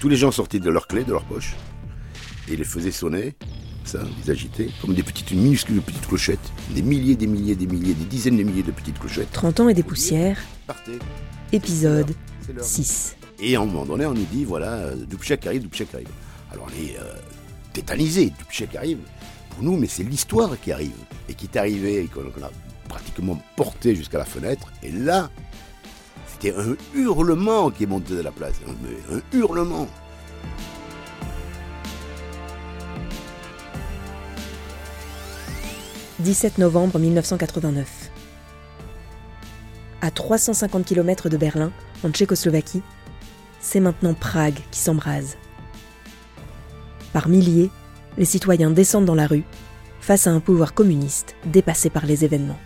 Tous les gens sortaient de leurs clés, de leur poche, et les faisaient sonner, ça, les agitaient, comme des petites minuscules petites clochettes. Des milliers, des milliers, des milliers, des dizaines de milliers de petites clochettes. 30 ans et des poussières, Partez. épisode C'est l'heure. 6. Et à un moment donné, on nous dit voilà, Dubček arrive, Dubček arrive. Alors on est euh, tétanisé, Dubček arrive. Pour nous, mais c'est l'histoire qui arrive. Et qui est arrivée, et qu'on qu'on a pratiquement porté jusqu'à la fenêtre. Et là, c'était un hurlement qui monté de la place. Un, hurlement. « 17 novembre 1989. À 350 km de Berlin, en Tchécoslovaquie, c'est maintenant Prague qui s'embrase. Par milliers, les citoyens descendent dans la rue face à un pouvoir communiste dépassé par les événements.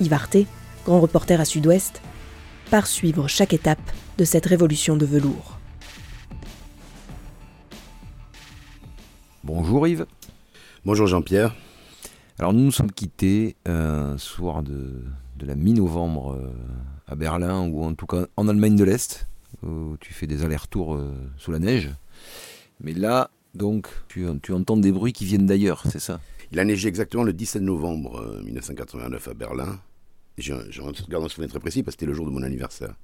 Yves Arte, grand reporter à Sud-Ouest, part suivre chaque étape de cette révolution de velours. Bonjour Yves. Bonjour Jean-Pierre. Alors nous nous sommes quittés un soir de, de la mi-novembre euh, à Berlin, ou en tout cas en Allemagne de l'Est, où tu fais des allers-retours euh, sous la neige. Mais là, donc, tu, tu entends des bruits qui viennent d'ailleurs, c'est ça? Il a neigé exactement le 17 novembre euh, 1989 à Berlin. J'ai un- j'ai un souvenir très précis parce que c'était le jour de mon anniversaire.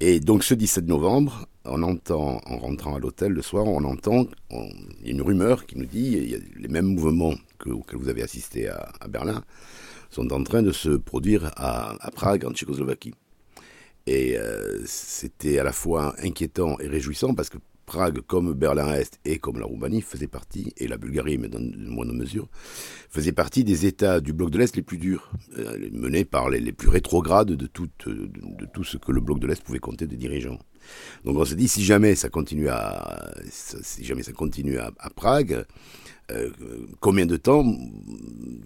Et donc ce 17 novembre, on entend, en rentrant à l'hôtel le soir, on entend, il y a une rumeur qui nous dit, il y a les mêmes mouvements que, auxquels vous avez assisté à, Berlin sont en train de se produire à, à Prague, en Tchécoslovaquie. Et euh, c'était à la fois inquiétant et réjouissant parce que Prague, comme Berlin-Est et comme la Roumanie, faisait partie, et la Bulgarie, mais dans une moindre mesure, faisait partie des États du bloc de l'Est les plus durs, euh, menés par les, plus rétrogrades de tout, de, tout ce que le bloc de l'Est pouvait compter de dirigeants. Donc on s'est dit, si jamais ça continue à, si jamais ça continue à Prague, euh, combien de temps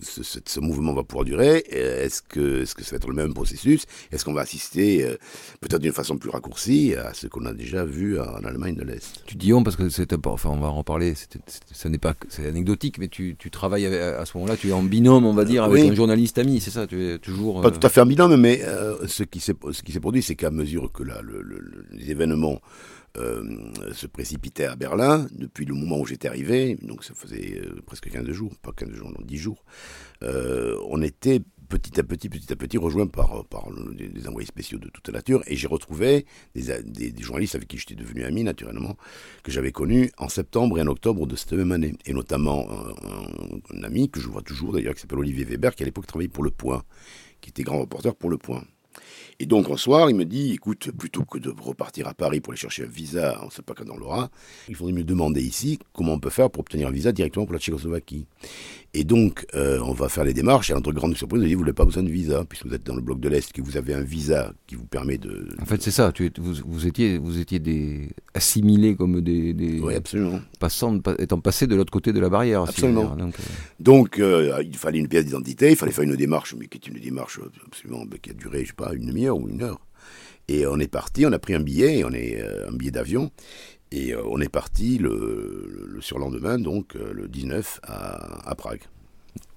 ce, ce- ce mouvement va pouvoir durer? Est-ce que, ça va être le même processus? Est-ce qu'on va assister, euh, peut-être d'une façon plus raccourcie, à ce qu'on a déjà vu en Allemagne de l'Est? Tu dis on parce que c'est important, enfin on va en reparler, c'était- c'est- ce n'est pas, c'est anecdotique, mais tu, tu travailles à ce moment-là, tu es en binôme, on va dire, avec oui. un journaliste ami, c'est ça? Tu es toujours... Pas euh, tout à fait un binôme, mais euh, ce qui s'est produit, c'est qu'à mesure que la- le- le- le- les événements se précipitaient à Berlin, depuis le moment où j'étais arrivé, donc ça faisait euh, presque 15 jours, pas 15 jours, non, 10 jours, euh, on était petit à petit, petit à petit rejoint par, par des, envoyés spéciaux de toute nature, et j'ai retrouvé des, journalistes avec qui j'étais devenu ami, naturellement, que j'avais connus en septembre et en octobre de cette même année, et notamment un ami que je vois toujours d'ailleurs, qui s'appelle Olivier Weber, qui à l'époque travaillait pour Le Point, qui était grand reporter pour Le Point. Et donc, un soir, il me dit, écoute, plutôt que de repartir à Paris pour aller chercher un visa, on ne sait pas quand on l'aura, il faudrait me demander ici comment on peut faire pour obtenir un visa directement pour la Tchécoslovaquie. Et donc, euh, on va faire les démarches, et à notre grande surprise, il dit, vous n'avez pas besoin de visa, puisque vous êtes dans le bloc de l'Est, que vous avez un visa qui vous permet de... En fait, c'est ça. Tu, vous, vous étiez, vous étiez des assimilés comme des, des Oui, absolument. passants, pa- étant passés de l'autre côté de la barrière. Absolument. Donc, euh, Donc, euh, il fallait une pièce d'identité, il fallait faire une démarche, mais qui est une démarche absolument ben, qui a duré, je sais pas, une demi-heure ou une heure. Et on est parti, on a pris un billet, on est euh, un billet d'avion, et euh, on est parti le, le- le surlendemain, donc euh, le 19 à, à Prague.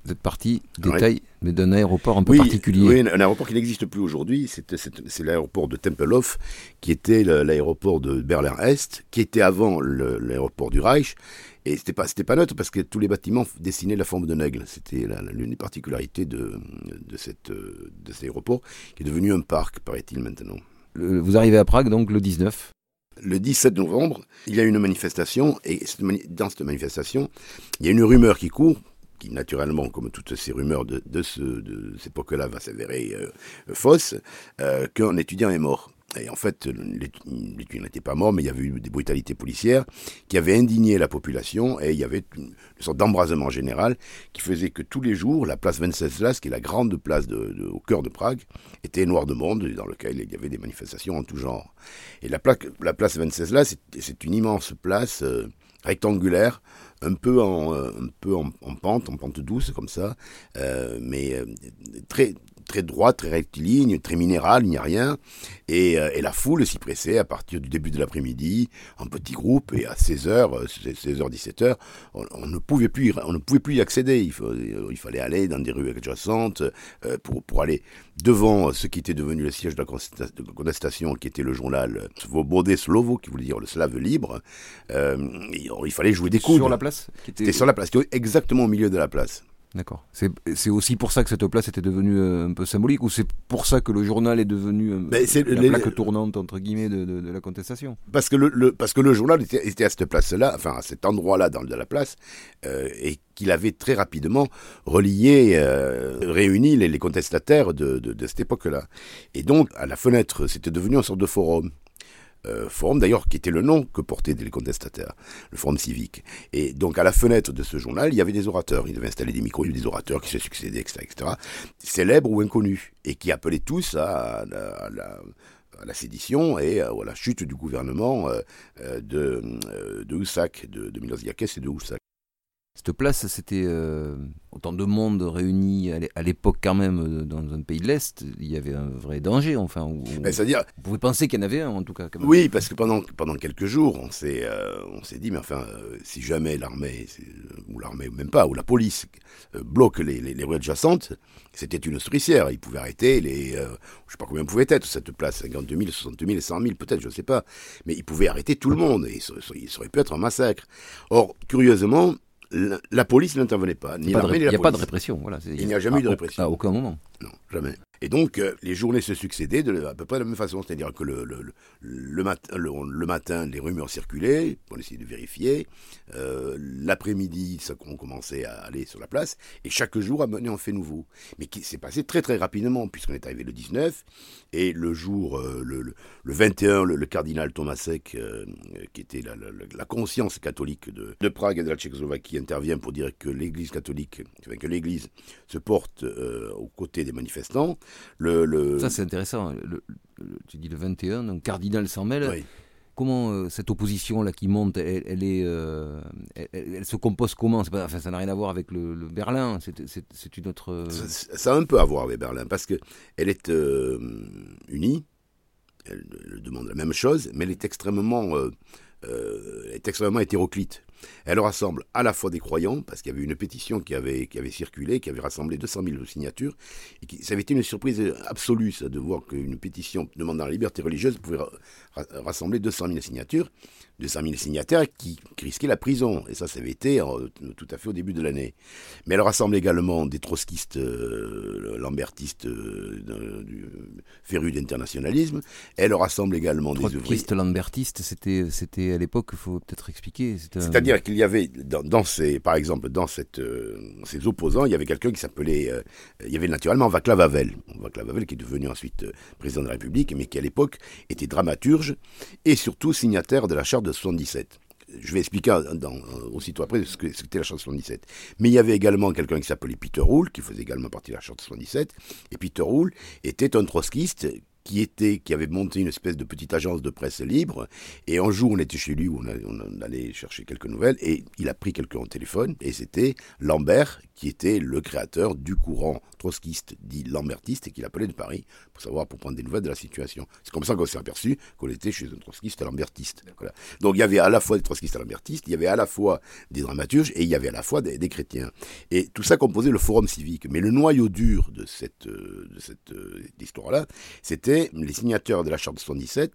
Vous êtes parti, Ouais. détail, mais d'un aéroport un peu Oui, particulier. oui, un aéroport qui n'existe plus aujourd'hui, c'est l'aéroport de Tempelhof, qui était l'aéroport de Berlin-Est, qui était avant l'aéroport du Reich. Et c'était pas, pas neutre parce que tous les bâtiments dessinaient la forme d'un aigle. C'était l'une des particularités de, de, cette, de cet aéroport, qui est devenu un parc, paraît-il maintenant. Le- vous arrivez à Prague donc le 19. Le 17 novembre, il y a une manifestation, et cette mani- dans cette manifestation, il y a une rumeur qui court, qui naturellement, comme toutes ces rumeurs de, de, ce, de cette époque-là, va s'avérer euh, fausse, euh, qu'un étudiant est mort. Et en fait, l'étu- l'étudiant n'était pas mort, mais il y avait eu des brutalités policières qui avaient indigné la population, et il y avait une, sorte d'embrasement général qui faisait que tous les jours, la place Venceslas, qui est la grande place au cœur de Prague, était noire de monde, dans lequel il y avait des manifestations en tout genre. Et la, plaque, la place Venceslas, c'est une immense place euh, rectangulaire, un peu en, euh, un peu en, en pente, en pente douce comme ça, euh, mais euh, très très droite, très rectiligne, très minérale, il n'y a rien. Et, et, la foule s'y pressait à partir du début de l'après-midi, en petits groupes, et à 16h, 16h, 17h, on, ne pouvait plus, on ne pouvait plus y accéder. Il, il fallait aller dans des rues adjacentes pour, pour aller devant ce qui était devenu le siège de la contestation, qui était le journal Svobode Slovo, qui voulait dire le slave libre. il fallait jouer des coups. Sur la place C'était sur la place, exactement au milieu de la place. D'accord. C'est aussi pour ça que cette place était devenue euh, un peu symbolique ou c'est pour ça que le journal est devenu ben, la les... plaque tournante entre guillemets de, la contestation? Parce que le, parce que le journal était, à cette place-là, enfin à cet endroit-là dans de la place, euh, et qu'il avait très rapidement relié, réuni les, les contestataires de, de cette époque-là. Et donc à la fenêtre, c'était devenu une sorte de forum. Euh, forum d'ailleurs qui était le nom que portaient les contestataires, le forum civique. Et donc à la fenêtre de ce journal, il y avait des orateurs. Ils avaient installé des micros, il y avait des orateurs qui se succédaient, etc., etc., célèbres ou inconnus, et qui appelaient tous à, la, sédition et à la chute du gouvernement euh, de, de Houssac, de, de et de Houssac. Cette place, c'était euh, autant de monde réuni à l'époque quand même euh, dans un pays de l'Est. Il y avait un vrai danger, enfin. C'est-à-dire, vous pouvez penser qu'il y en avait un en tout cas. Oui, parce que pendant pendant quelques jours, on s'est euh, on s'est dit, mais enfin, si jamais l'armée ou l'armée ou même pas ou la police bloque les, les, rues adjacentes, c'était une souricière. Ils pouvaient arrêter les, je sais pas combien pouvait être cette place, 52 000, 62 000, 100 000 peut-être, je ne sais pas, mais ils pouvaient arrêter tout le monde et ça aurait pu être un massacre. Or, curieusement la, police n'intervenait pas, ni l'armée Il n'y a pas de répression. Voilà, il n'y a jamais eu de répression. À aucun moment. Non, jamais. Et donc, euh, les journées se succédaient de, à peu près de la même façon. C'est-à-dire que le, le, le, matin, le, matin, les rumeurs circulaient, on essayait de vérifier. Euh, l'après-midi, on commençait à aller sur la place. Et chaque jour amenait un fait nouveau. Mais qui s'est passé très très rapidement, puisqu'on est arrivé le 19. Et le jour, euh, le, 21, le, cardinal Tomasek, qui était la, la, conscience catholique de, de, Prague et de la Tchécoslovaquie, intervient pour dire que l'Église catholique, que l'Église se porte aux côtés des manifestants. Le, Ça, c'est intéressant. tu dis le 21, donc cardinal s'en mêle. Comment euh, cette opposition-là qui monte, elle, est, euh, elle, se compose comment? Pas, enfin, Ça n'a rien à voir avec le, Berlin, c'est une autre... Ça, a un peu à voir avec Berlin, parce qu'elle est euh, unie, elle, demande la même chose, mais elle est extrêmement, est extrêmement hétéroclite. Elle rassemble à la fois des croyants, parce qu'il y avait une pétition qui avait, circulé, qui avait rassemblé 200 000 signatures, et qui, ça avait été une surprise absolue, de voir qu'une pétition demandant la liberté religieuse pouvait rassembler 200 000 signatures, 200 000 signataires qui, risquaient la prison. Et ça, ça avait été euh, tout à fait au début de l'année. Mais elle rassemble également des trotskistes, euh, lambertistes euh, du féru d'internationalisme. Elle rassemble également des ouvriers. Trotskistes, lambertistes, c'était, c'était à l'époque, il faut peut-être expliquer. C'est-à-dire qu'il y avait, dans, ces, par exemple, dans cette, ces opposants, il y avait quelqu'un qui s'appelait, il y avait naturellement Vaclav Havel. Vaclav Havel qui est devenu ensuite président de la République, mais qui à l'époque était dramaturge et surtout signataire de la charte de 77. Je vais expliquer dans, aussitôt après ce que c'était la charte 77. Mais il y avait également quelqu'un qui s'appelait Peter Hull, qui faisait également partie de la charte 77. Et Peter Hull était un trotskiste qui était, qui avait monté une espèce de petite agence de presse libre. Et un jour, on était chez lui, on, allait chercher quelques nouvelles, et il a pris quelqu'un au téléphone, et c'était Lambert, qui était le créateur du courant trotskiste dit lambertiste et qu'il appelait de Paris pour savoir, pour prendre des nouvelles de la situation. C'est comme ça qu'on s'est aperçu qu'on était chez un trotskiste lambertiste. Donc il y avait à la fois des trotskistes lambertistes, il y avait à la fois des dramaturges et il y avait à la fois des, chrétiens. Et tout ça composait le forum civique. Mais le noyau dur de cette, euh, de cette euh, histoire-là, c'était les signateurs de la charte de 77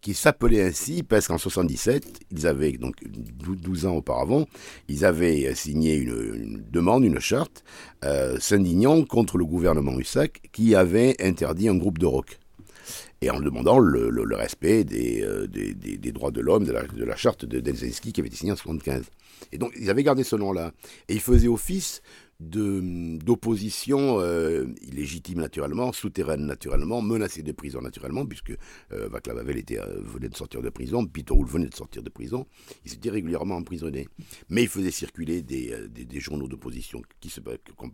qui s'appelait ainsi parce qu'en 77, ils avaient, donc 12 ans auparavant, ils avaient signé une, demande, une charte, euh, s'indignant contre le gouvernement Hussac qui avait interdit un groupe de rock. Et en demandant le, respect euh, des, droits de l'homme, de la, charte de Delzinski qui avait été signée en 75. Et donc, ils avaient gardé ce nom-là. Et ils faisaient office d'opposition euh, illégitime naturellement, souterraine naturellement, menacée de prison naturellement, puisque euh, Vaclav Havel était, euh, venait de sortir de prison, Peter Hull venait de sortir de prison, ils étaient régulièrement emprisonnés. Mais il faisait circuler des, des, journaux d'opposition qui se,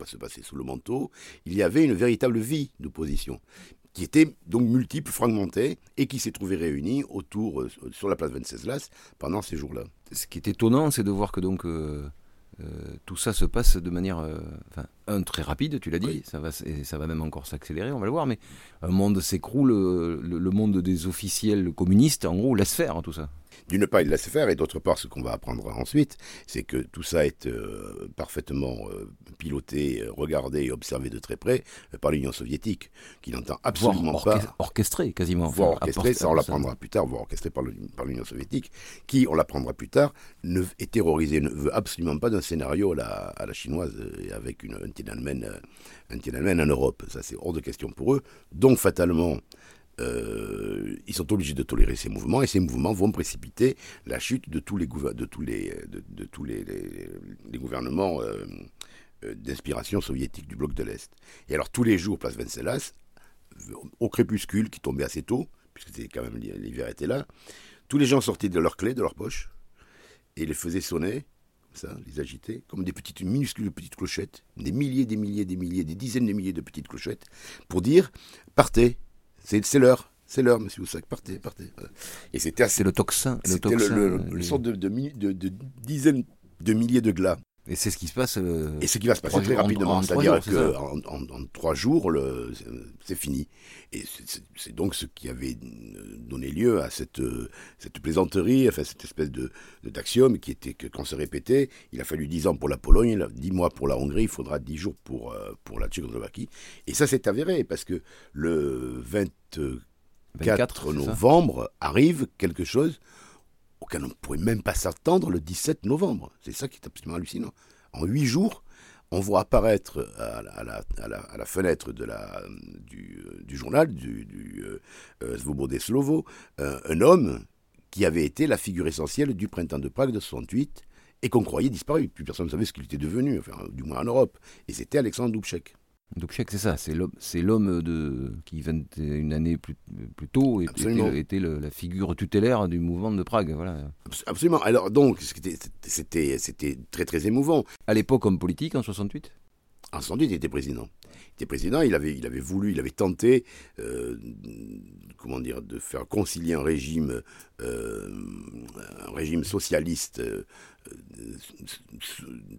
se passer sous le manteau. Il y avait une véritable vie d'opposition qui était donc multiple, fragmentée, et qui s'est trouvée réunie autour, sur la place Venceslas, pendant ces jours-là. Ce qui est étonnant, c'est de voir que donc tout ça se passe de manière, enfin, un très rapide, tu l'as dit, ça va, et ça va même encore s'accélérer, on va le voir, mais un monde s'écroule, le, monde des officiels communistes, en gros, laisse faire hein, tout ça. D'une part, il laisse faire, et d'autre part, ce qu'on va apprendre ensuite, c'est que tout ça est parfaitement piloté, regardé et observé de très près par l'Union soviétique, qui n'entend absolument pas... Orchestré, quasiment. Voire orchestré, ça on l'apprendra plus tard, voire orchestré par l'Union soviétique, qui, on l'apprendra plus tard, ne, est terrorisé, ne veut absolument pas d'un scénario à la, à la chinoise, avec une, un Tiananmen en Europe. Ça, c'est hors de question pour eux. Donc, fatalement, euh, ils sont obligés de tolérer ces mouvements et ces mouvements vont précipiter la chute de tous les, de tous les, de, tous les, gouvernements euh, euh, d'inspiration soviétique du bloc de l'Est. Et alors tous les jours, place Venceslas, au crépuscule qui tombait assez tôt, puisque quand même l'hiver était là, tous les gens sortaient de leurs clés, de leurs poches, et les faisaient sonner, ça, les agitaient, comme des petites minuscules petites clochettes, des milliers, des milliers, des milliers, des dizaines de milliers de petites clochettes, pour dire partez, c'est l'heure. C'est l'heure, monsieur Oussac, partez, partez. Et c'était assez. le toxin. C'était le, le, sorte de, de, de, dizaines de milliers de glas et c'est ce qui se passe. Euh, et ce qui va se passer très rapidement. C'est-à-dire qu'en en, trois jours, c'est fini. Et c'est donc ce qui avait donné lieu à cette, cette plaisanterie, enfin cette espèce de d'axiome qui était que quand se répétait, il a fallu dix ans pour la Pologne, dix mois pour la Hongrie, il faudra dix jours pour, euh, pour la Tchécoslovaquie. Et ça s'est avéré parce que le 24, novembre arrive quelque chose auquel on ne pourrait même pas s'attendre le 17 novembre. C'est ça qui est absolument hallucinant. En huit jours, on voit apparaître à la, fenêtre la, du, journal, du, du euh, Slovo, euh, un homme qui avait été la figure essentielle du printemps de Prague de 68 et qu'on croyait disparu. Plus personne ne savait ce qu'il était devenu, enfin, du moins en Europe. Et c'était Alexandre Dubček. Dubček, c'est ça, c'est l'homme de qui, une année plus, plus tôt, était, était la figure tutélaire du mouvement de Prague. Voilà. Absolument. Alors, donc, c'était très, très émouvant. À l'époque, homme politique, en 68 En 68, il était président. Il était président, il avait, il avait voulu, il avait tenté, euh, comment dire, de faire concilier un régime, euh, un régime socialiste euh,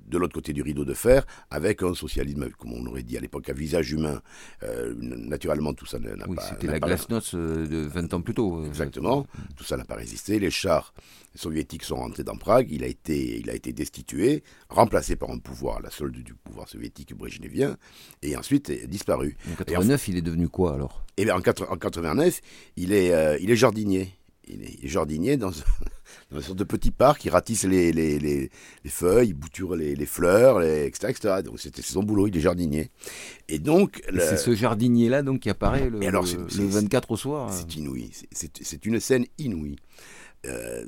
de l'autre côté du rideau de fer, avec un socialisme, comme on aurait dit à l'époque, à visage humain. Euh, naturellement, tout ça n'a oui, pas... C'était la glasnost euh, de 20 ans plus tôt. Euh, Exactement. Tout ça n'a pas résisté. Les chars soviétiques sont rentrés dans Prague. Il a été, il a été destitué, remplacé par un pouvoir, la solde du pouvoir soviétique brejnevien, et ensuite disparu. En 89, il est devenu quoi alors? Eh bien, en, 89, il est, il est jardinier il est jardinier dans, dans, une sorte de petit parc, il ratisse les, les, les, feuilles, il bouture les, fleurs, etc., etc. Donc c'était son boulot, il est jardinier. Et donc... C'est ce jardinier-là donc qui apparaît le, alors, le 24 au soir C'est inouï, c'est une scène inouïe. Euh,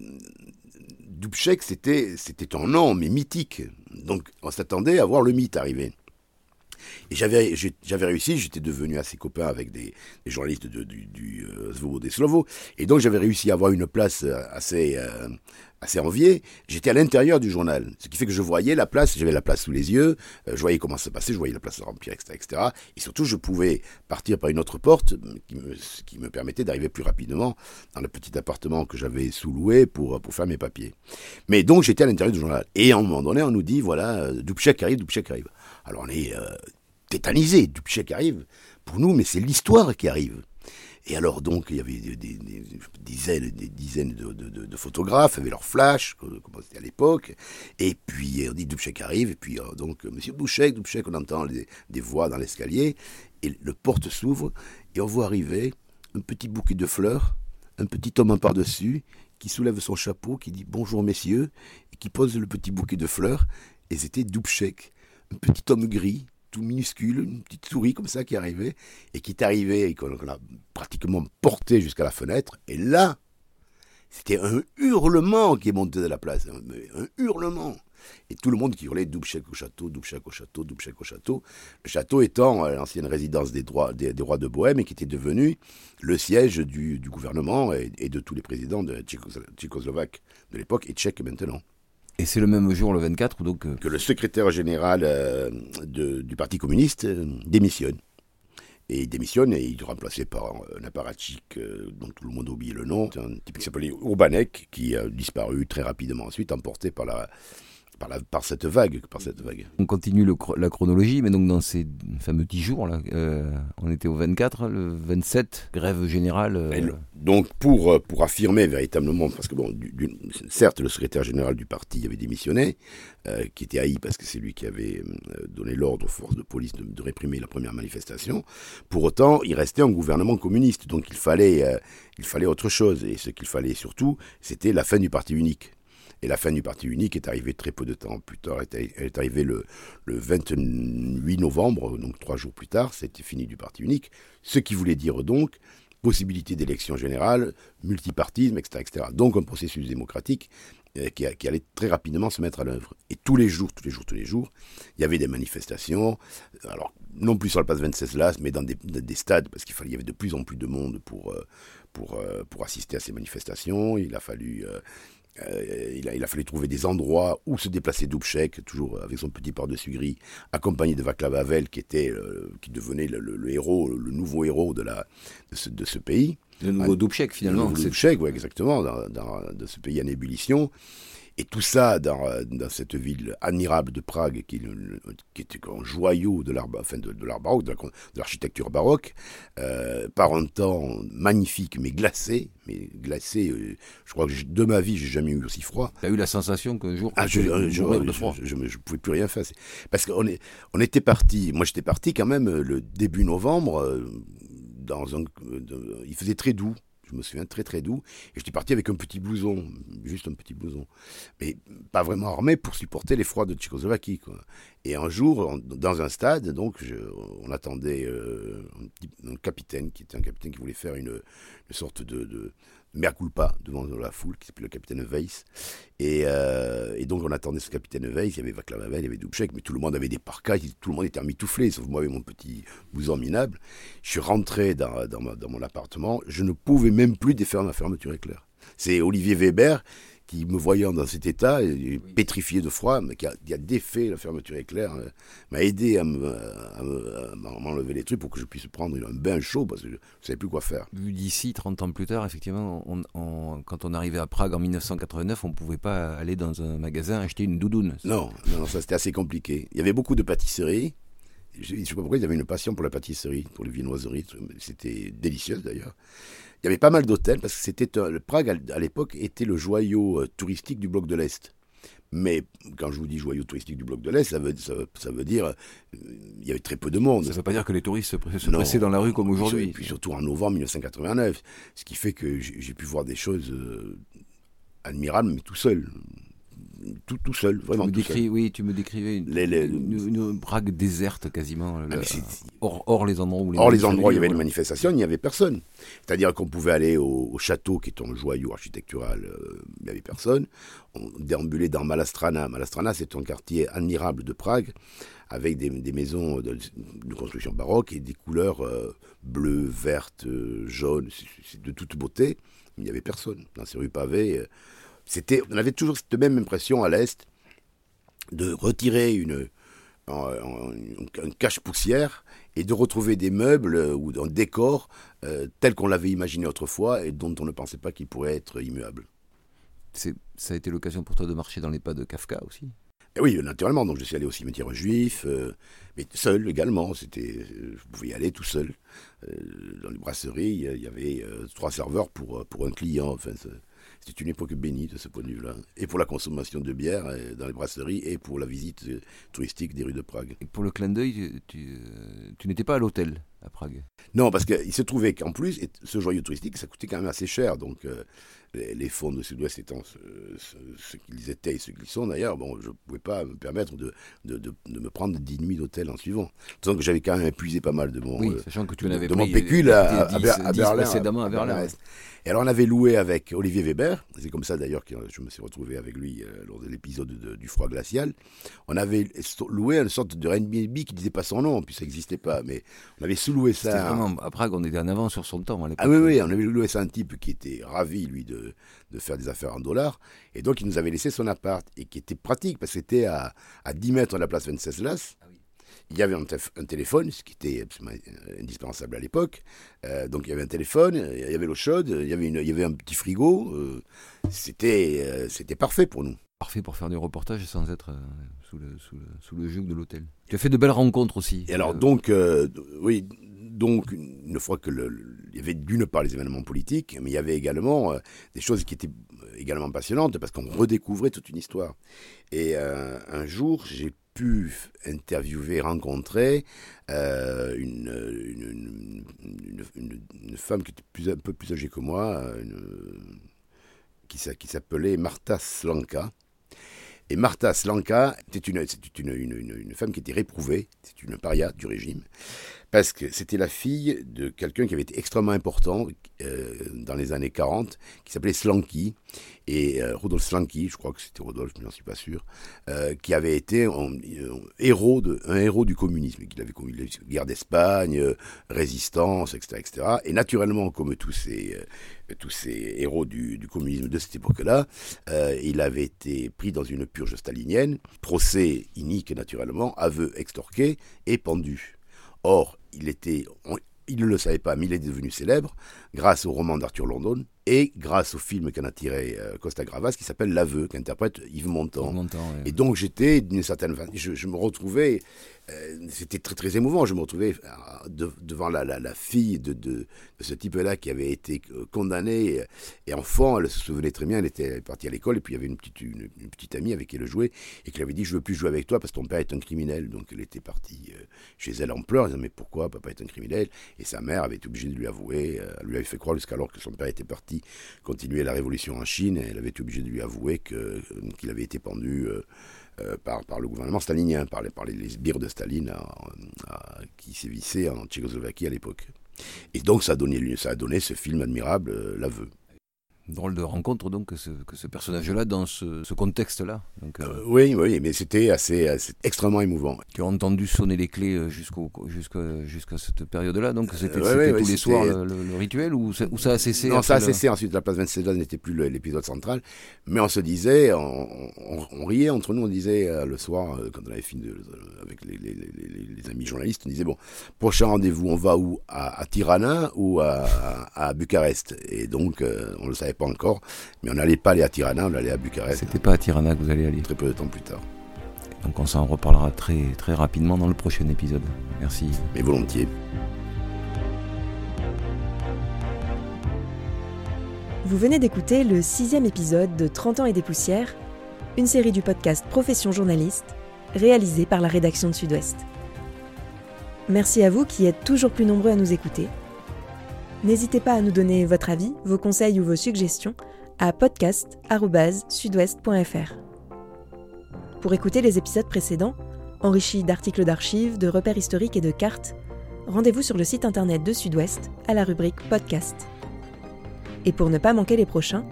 Dubček, c'était un nom, mais mythique. Donc on s'attendait à voir le mythe arriver. Et j'avais, réussi, j'étais devenu assez copain avec des, journalistes du, du euh, Slovo, et donc j'avais réussi à avoir une place euh, assez, euh, assez enviée. J'étais à l'intérieur du journal, ce qui fait que je voyais la place, j'avais la place sous les yeux, je voyais comment ça se passait, je voyais la place se remplir, etc., etc. Et surtout, je pouvais partir par une autre porte qui me, qui me permettait d'arriver plus rapidement dans le petit appartement que j'avais sous-loué pour, pour faire mes papiers. Mais donc, j'étais à l'intérieur du journal. Et à un moment donné, on nous dit, voilà, Dubček arrive, Dubček arrive. Alors on est euh, tétanisé, Dubček arrive pour nous, mais c'est l'histoire qui arrive. Et alors donc il y avait des, dizaines, des dizaines de, photographes avec leurs flashs, comme c'était à l'époque. Et puis on dit Dubček arrive, et puis euh, donc Monsieur Bouchek, Dubček, on entend des voix dans l'escalier, et le porte s'ouvre, et on voit arriver un petit bouquet de fleurs, un petit homme par-dessus, qui soulève son chapeau, qui dit bonjour messieurs, et qui pose le petit bouquet de fleurs, et c'était Dubček un petit homme gris, tout minuscule, une petite souris comme ça qui arrivait, et qui est arrivé et qu'on a pratiquement porté jusqu'à la fenêtre. Et là, c'était un hurlement qui est monté de la place, un, hurlement. Et tout le monde qui hurlait Dubček au château, Dubček au château, Dubček au château. Le château étant euh, l'ancienne résidence des, des, rois de Bohême et qui était devenu le siège du, gouvernement et, de tous les présidents de tchécoslovaques de l'époque et tchèques maintenant. Et c'est le même jour, le 24, donc... Euh, que le secrétaire général euh, du Parti communiste euh, démissionne. Et il démissionne et il est remplacé par un apparatchik dont tout le monde oublie le nom, un type qui s'appelait Urbanek, qui a disparu très rapidement ensuite, emporté par la, par, la, par cette vague, par cette vague. On continue le, la chronologie, mais donc dans ces fameux 10 jours, là, euh, on était au 24, le 27, grève générale. Euh, donc pour, euh, pour affirmer véritablement, parce que bon, du, du, certes le secrétaire général du parti avait démissionné, euh, qui était haï parce que c'est lui qui avait donné l'ordre aux forces de police de, de, réprimer la première manifestation. Pour autant, il restait un gouvernement communiste, donc il fallait, il fallait autre chose, et ce qu'il fallait surtout, c'était la fin du parti unique. Et la fin du parti unique est arrivée très peu de temps plus tard. Elle est arrivée le, le 28 novembre, donc trois jours plus tard, c'était fini du parti unique. Ce qui voulait dire donc possibilité d'élection générale, multipartisme, etc., etc. Donc un processus démocratique euh, qui, allait très rapidement se mettre à l'œuvre. Et tous les jours, tous les jours, tous les jours, il y avait des manifestations. Alors, non plus sur le passe 26 Las, mais dans des, des stades, parce qu'il fallait, y avait de plus en plus de monde pour, euh, pour, euh, pour assister à ces manifestations. Il a fallu euh, il, a, il, a, fallu trouver des endroits où se déplacer Dubček, toujours avec son petit par-dessus gris, accompagné de Václav Havel, qui, était, euh, qui devenait le, le, le, héros, le nouveau héros de, la, de, ce, de ce pays. Le nouveau ah, Dubček, finalement. Le nouveau Dubček, oui, exactement, dans, dans, de ce pays en ébullition. Et tout ça dans, dans, cette ville admirable de Prague, qui, qui était un joyau de l'art enfin de, de baroque, de l'architecture baroque, euh, par un temps magnifique, mais glacé. Mais glacé, euh, je crois que de ma vie, j'ai jamais eu aussi froid. Tu as eu la sensation qu'un jour, ah, je, je, je, ne pouvais plus rien faire. Parce qu'on on était parti, moi j'étais parti quand même le début novembre, euh, dans un, il faisait très doux je me souviens très très doux. Et j'étais parti avec un petit blouson, juste un petit blouson, mais pas vraiment armé pour supporter les froids de Tchécoslovaquie. Et un jour, dans un stade, donc, on attendait euh, un, capitaine qui était un capitaine qui voulait faire une, sorte de mea culpa devant la foule, qui s'appelait le capitaine Weiss. Et, euh, et, donc on attendait ce capitaine Weiss, il y avait Havel, il y avait Dubček, mais tout le monde avait des parkas, tout le monde était emmitouflé, sauf moi avec mon petit blouson minable. Je suis rentré dans, dans, dans mon appartement, je ne pouvais même plus défaire ma fermeture éclair. C'est Olivier Weber qui, me voyant dans cet état, pétrifié de froid, mais qui a, qui a défait la fermeture éclair, euh, m'a aidé à m'enlever les trucs pour que je puisse prendre un bain chaud parce que je ne savais plus quoi faire. D'ici, 30 ans plus tard, effectivement, on, on, quand on arrivait à Prague en 1989, on ne pouvait pas aller dans un magasin acheter une doudoune. Non, non, non ça c'était assez compliqué. Il y avait beaucoup de pâtisseries. Je ne sais pas pourquoi ils avaient une passion pour la pâtisserie, pour les viennoiseries. C'était délicieux d'ailleurs. Il y avait pas mal d'hôtels parce que c'était le Prague à l'époque était le joyau euh, touristique du bloc de l'Est. Mais quand je vous dis joyau touristique du bloc de l'Est, ça veut, ça, ça veut dire euh, il y avait très peu de monde. Ça ne veut pas dire que les touristes se, se pressaient dans la rue comme aujourd'hui. Et puis surtout en novembre 1989, ce qui fait que j'ai pu voir des choses euh, admirables, mais tout seul tout, tout seul, vraiment. Tu me, décris, seul. oui, tu me décrivais une, les, les, une, une Prague déserte quasiment. Ah, là, hors, hors, les endroits où les, hors les endroits où il y avait une manifestation, il n'y avait personne. C'est-à-dire qu'on pouvait aller au, au, château, qui est un joyau architectural, euh, il n'y avait personne. On déambulait dans Malastrana. Malastrana, c'est un quartier admirable de Prague, avec des, des maisons de, de, construction baroque et des couleurs euh, bleues, vertes, euh, jaunes, de toute beauté. Il n'y avait personne dans ces rues pavées. Euh, c'était, on avait toujours cette même impression à l'Est de retirer une, un cache-poussière et de retrouver des meubles ou un décor euh, tel qu'on l'avait imaginé autrefois et dont on ne pensait pas qu'il pourrait être immuable. C'est, ça a été l'occasion pour toi de marcher dans les pas de Kafka aussi? Et Oui, naturellement. Donc je suis allé au cimetière juif, euh, mais seul également. C'était, je pouvais y aller tout seul. Euh, dans les brasseries, il y avait trois serveurs pour, pour un client. Enfin, c'est une époque bénie de ce point de vue-là. Et pour la consommation de bière euh, dans les brasseries et pour la visite euh, touristique des rues de Prague. Et pour le clin d'œil, tu, euh, tu n'étais pas à l'hôtel à Prague? Non, parce qu'il se trouvait qu'en plus, ce joyau touristique, ça coûtait quand même assez cher. Donc, euh, les, fonds de Sud-Ouest étant ce, ce, ce qu'ils étaient et ce qu'ils sont d'ailleurs, bon, je ne pouvais pas me permettre de, de, de, de me prendre 10 nuits d'hôtel en suivant. D'autant que j'avais quand même épuisé pas mal de mon, oui, sachant que tu de, mon pécule à, 10, à, à, Berlin. À. Et alors, on avait loué avec Olivier Weber, c'est comme ça d'ailleurs que je me suis retrouvé avec lui euh, lors de l'épisode du froid glacial. On avait loué une sorte de Airbnb qui disait pas son nom, puis ça n'existait pas, mais on avait sous-loué ça. Vraiment, à Prague, on était en avant sur son temps. À ah oui, oui, on avait loué ça un type qui était ravi, lui, de, de faire des affaires en dollars, et donc il nous avait laissé son appart, et qui était pratique, parce que c'était à, à 10 mètres de la place Venceslas. Ah oui. Il y avait un, un, téléphone, ce qui était indispensable à l'époque. Euh, donc il y avait un téléphone, il y avait l'eau chaude, il y avait, une, il y avait un petit frigo. Euh, c'était, euh, c'était parfait pour nous. Parfait pour faire du reportage sans être euh, sous, le, sous, le, sous le de l'hôtel. Tu as fait de belles rencontres aussi. Et alors Euh, donc, euh, oui, donc une fois que le, le- il y avait d'une part les événements politiques, mais il y avait également euh, des choses qui étaient également passionnantes parce qu'on redécouvrait toute une histoire. Et euh, un jour, j'ai pu interviewer, rencontrer euh, une, une, une, une- femme qui était plus, un peu plus âgée que moi, qui s'appelait Martha Slanka. Et Martha Slanka une, une, une femme qui était réprouvée, c'est une paria du régime, parce que c'était la fille de quelqu'un qui avait été extrêmement important euh, dans les années 40, qui s'appelait Slanky, et euh, Rudolf Slanky, je crois que c'était Rudolf, mais j'en suis pas sûr, euh, qui avait été un, un héros, un héros du communisme, qu'il avait commis la guerre d'Espagne, euh, résistance, etc., etc. Et naturellement, comme tous ces, euh, tous ces héros du, du communisme de cette époque-là, euh, il avait été pris dans une purge stalinienne, procès inique naturellement, aveu extorqué et pendu. Or, il était, il ne le savait pas, mais il est devenu célèbre grâce au roman d'Arthur London et grâce au film qu'en a tiré euh, Costa Gravas qui s'appelle L'aveu, qu'interprète Yves Montand. Et donc j'étais d'une certaine façon, je, je me retrouvais, euh, c'était très très émouvant, je me retrouvais euh, de- devant la, la, la fille de, de, de ce type-là qui avait été condamné et, enfant, elle se souvenait très bien, elle était partie à l'école. Et puis il y avait une petite, une, une petite amie avec qui elle jouait et qui lui avait dit je veux plus jouer avec toi parce que ton père est un criminel. Donc elle était partie chez elle en pleurs, elle disait mais pourquoi papa est un criminel? Et sa mère avait été obligée de lui avouer, elle lui avait fait croire jusqu'alors que son père était parti continuer la révolution en Chine et elle avait été obligée de lui avouer qu'il avait été pendu. euh, euh, par, le gouvernement stalinien, par les, par les, sbires de Staline qui sévissaient en Tchécoslovaquie à l'époque. Et donc ça a donné, lieu- ça a donné ce film admirable, euh, L'aveu. Drôle de rencontre donc que ce, personnage-là dans ce, ce contexte-là. Donc, euh, Euh, oui, oui, mais c'était assez, assez extrêmement émouvant. tu as entendu sonner les clés euh, jusqu'au, jusqu'à, jusqu'à cette période-là. Donc c'était, ouais, c'était ouais, tous ouais, les c'était- soirs le, le- le rituel ou ça, ou ça a cessé non, ça a le- cessé ensuite. La place 26 n'était plus l'épisode central, mais on se disait, on, on- on riait entre nous, on disait le soir quand on avait fini de- avec les, les- les- les- les amis journalistes, on disait bon, prochain rendez-vous, on va où? À, à Tirana ou à, à, à Bucarest? Et donc on le savait pas encore, mais on n'allait pas aller à Tirana, on allait à Bucarest. C'était pas à Tirana que vous allez aller. Très peu de temps plus tard, Donc on s'en reparlera très, très rapidement dans le prochain épisode. Merci. mais volontiers. Vous venez d'écouter le sixième épisode de 30 ans et des poussières, une série du podcast Profession journaliste, réalisée par la rédaction de Sud-Ouest. Merci à vous qui êtes toujours plus nombreux à nous écouter. N'hésitez pas à nous donner votre avis, vos conseils ou vos suggestions à podcast.sudouest.fr. Pour écouter les épisodes précédents, enrichis d'articles d'archives, de repères historiques et de cartes, rendez-vous sur le site internet de Sud-Ouest à la rubrique Podcast. Et pour ne pas manquer les prochains,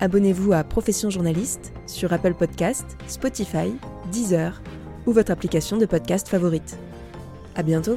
abonnez-vous à Profession Journaliste sur Apple Podcast, Spotify, Deezer ou votre application de podcast favorite. À bientôt!